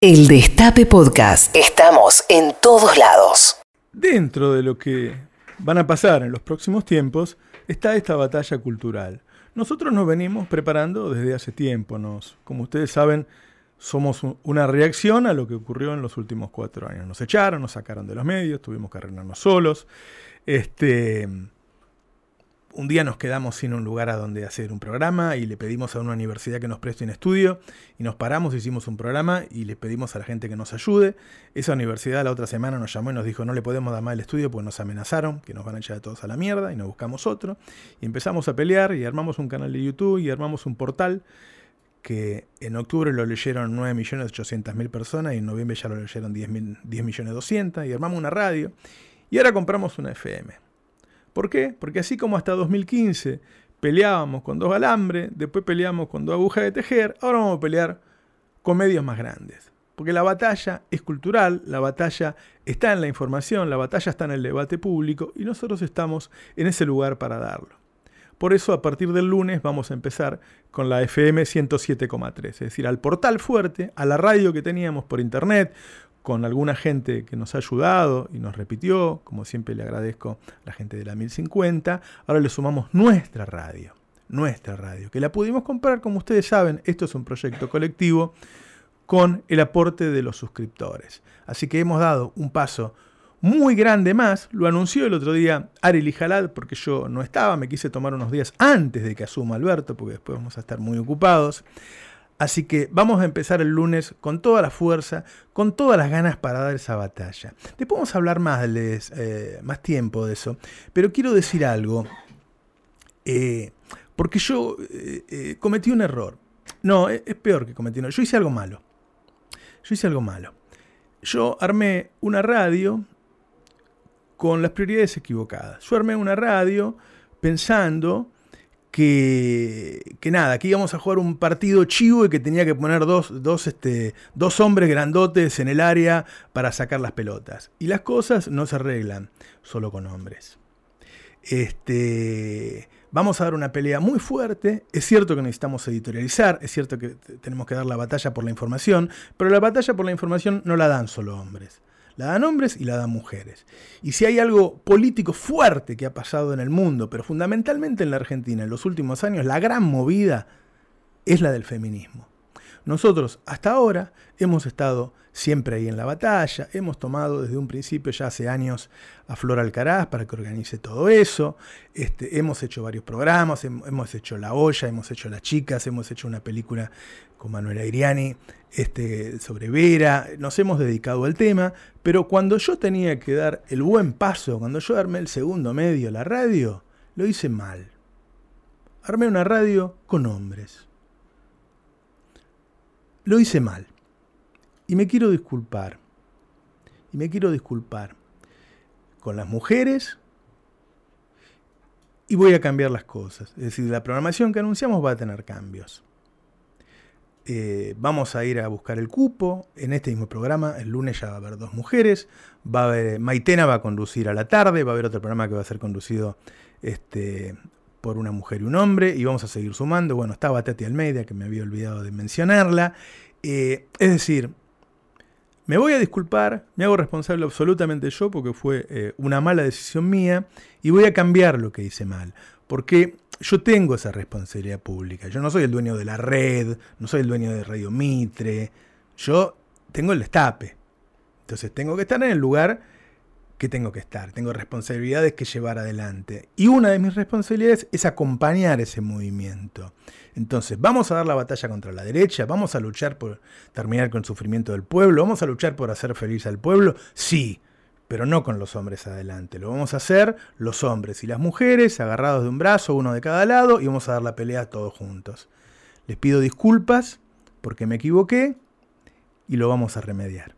El Destape Podcast. Estamos en todos lados. Dentro de lo que van a pasar en los próximos tiempos está esta batalla cultural. Nosotros nos venimos preparando desde hace tiempo. Nos, como ustedes saben, somos una reacción a lo que ocurrió en los últimos cuatro años. Nos echaron, nos sacaron de los medios, tuvimos que arreglarnos solos. Este, un día nos quedamos sin un lugar a donde hacer un programa y le pedimos a una universidad que nos preste un estudio y nos paramos, hicimos un programa y le pedimos a la gente que nos ayude. Esa universidad la otra semana nos llamó y nos dijo no le podemos dar más el estudio porque nos amenazaron, que nos van a echar a todos a la mierda y nos buscamos otro. Y empezamos a pelear y armamos un canal de YouTube y armamos un portal que en octubre lo leyeron 9.800.000 personas y en noviembre ya lo leyeron 10.200.000 y armamos una radio y ahora compramos una FM. ¿Por qué? Porque así como hasta 2015 peleábamos con dos alambres, después peleamos con dos agujas de tejer, ahora vamos a pelear con medios más grandes. Porque la batalla es cultural, la batalla está en la información, la batalla está en el debate público y nosotros estamos en ese lugar para darlo. Por eso a partir del lunes vamos a empezar con la FM 107,3, es decir, al portal fuerte, a la radio que teníamos por internet, con alguna gente que nos ha ayudado y nos repitió, como siempre le agradezco a la gente de la 1050, ahora le sumamos nuestra radio, nuestra radio, que la pudimos comprar, como ustedes saben, esto es un proyecto colectivo con el aporte de los suscriptores. Así que hemos dado un paso muy grande más, lo anunció el otro día Ari Lijalad, porque yo no estaba, me quise tomar unos días antes de que asuma Alberto, porque después vamos a estar muy ocupados. Así que vamos a empezar el lunes con toda la fuerza, con todas las ganas para dar esa batalla. Después vamos a hablar más, eh, más tiempo de eso, pero quiero decir algo, eh, porque yo eh, cometí un error. No, es, es peor que cometí un error. Yo hice algo malo. Yo hice algo malo. Yo armé una radio con las prioridades equivocadas. Yo armé una radio pensando que, que, nada, que íbamos a jugar un partido chivo y que tenía que poner dos, dos, este, dos hombres grandotes en el área para sacar las pelotas. Y las cosas no se arreglan solo con hombres. Este, vamos a dar una pelea muy fuerte. Es cierto que necesitamos editorializar, es cierto que tenemos que dar la batalla por la información, pero la batalla por la información no la dan solo hombres. La dan hombres y la dan mujeres. Y si hay algo político fuerte que ha pasado en el mundo, pero fundamentalmente en la Argentina en los últimos años, la gran movida es la del feminismo. Nosotros hasta ahora hemos estado siempre ahí en la batalla, hemos tomado desde un principio, ya hace años, a Flor Alcaraz para que organice todo eso, este, hemos hecho varios programas, hemos hecho La Olla, hemos hecho Las Chicas, hemos hecho una película con Manuela Iriani este, sobre Vera, nos hemos dedicado al tema, pero cuando yo tenía que dar el buen paso, cuando yo armé el segundo medio, la radio, lo hice mal. Armé una radio con hombres lo hice mal. Y me quiero disculpar. Y me quiero disculpar con las mujeres y voy a cambiar las cosas. Es decir, la programación que anunciamos va a tener cambios. Eh, vamos a ir a buscar el cupo. En este mismo programa, el lunes ya va a haber dos mujeres. Va a haber, Maitena va a conducir a la tarde. Va a haber otro programa que va a ser conducido este, por una mujer y un hombre, y vamos a seguir sumando. Bueno, estaba Tati Almeida, que me había olvidado de mencionarla. Eh, es decir, me voy a disculpar, me hago responsable absolutamente yo porque fue eh, una mala decisión mía y voy a cambiar lo que hice mal. Porque yo tengo esa responsabilidad pública. Yo no soy el dueño de la red, no soy el dueño de Radio Mitre. Yo tengo el destape. Entonces tengo que estar en el lugar que tengo que estar, tengo responsabilidades que llevar adelante. Y una de mis responsabilidades es acompañar ese movimiento. Entonces, vamos a dar la batalla contra la derecha, vamos a luchar por terminar con el sufrimiento del pueblo, vamos a luchar por hacer feliz al pueblo, sí, pero no con los hombres adelante. Lo vamos a hacer los hombres y las mujeres, agarrados de un brazo, uno de cada lado, y vamos a dar la pelea todos juntos. Les pido disculpas porque me equivoqué y lo vamos a remediar.